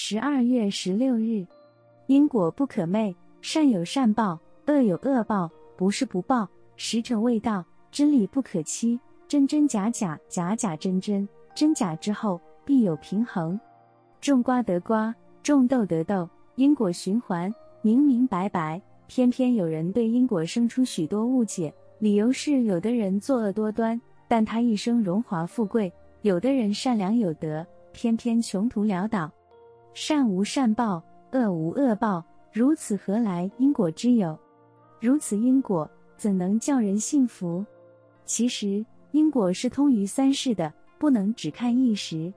十二月十六日，因果不可昧，善有善报，恶有恶报，不是不报，时辰未到。真理不可欺，真真假假，假假真真，真假之后必有平衡。种瓜得瓜，种豆得豆，因果循环，明明白白。偏偏有人对因果生出许多误解，理由是有的人作恶多端，但他一生荣华富贵；有的人善良有德，偏偏穷途潦倒。善无善报，恶无恶报，如此何来因果之有？如此因果，怎能叫人信服？其实因果是通于三世的，不能只看一时。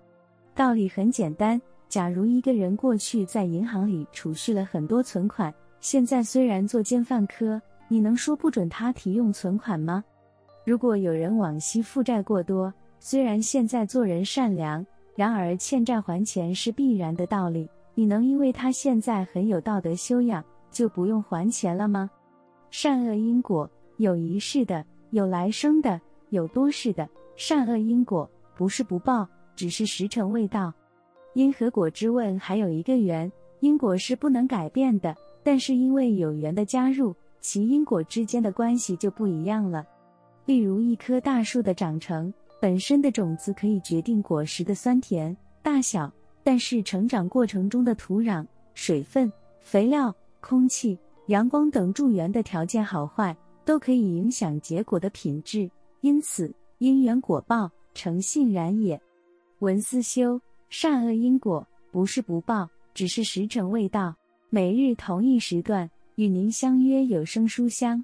道理很简单，假如一个人过去在银行里储蓄了很多存款，现在虽然作奸犯科，你能说不准他提用存款吗？如果有人往昔负债过多，虽然现在做人善良，然而欠债还钱是必然的道理，你能因为他现在很有道德修养，就不用还钱了吗？善恶因果，有一世的。有来生的，有多世的，善恶因果不是不报，只是时辰未到。因和果之问还有一个缘，因果是不能改变的，但是因为有缘的加入，其因果之间的关系就不一样了。例如一棵大树的长成，本身的种子可以决定果实的酸甜大小，但是成长过程中的土壤、水分、肥料、空气、阳光等助缘的条件好坏。都可以影响结果的品质，因此因缘果报诚信然也。文思修，善恶因果不是不报，只是时辰未到。每日同一时段与您相约有声书香。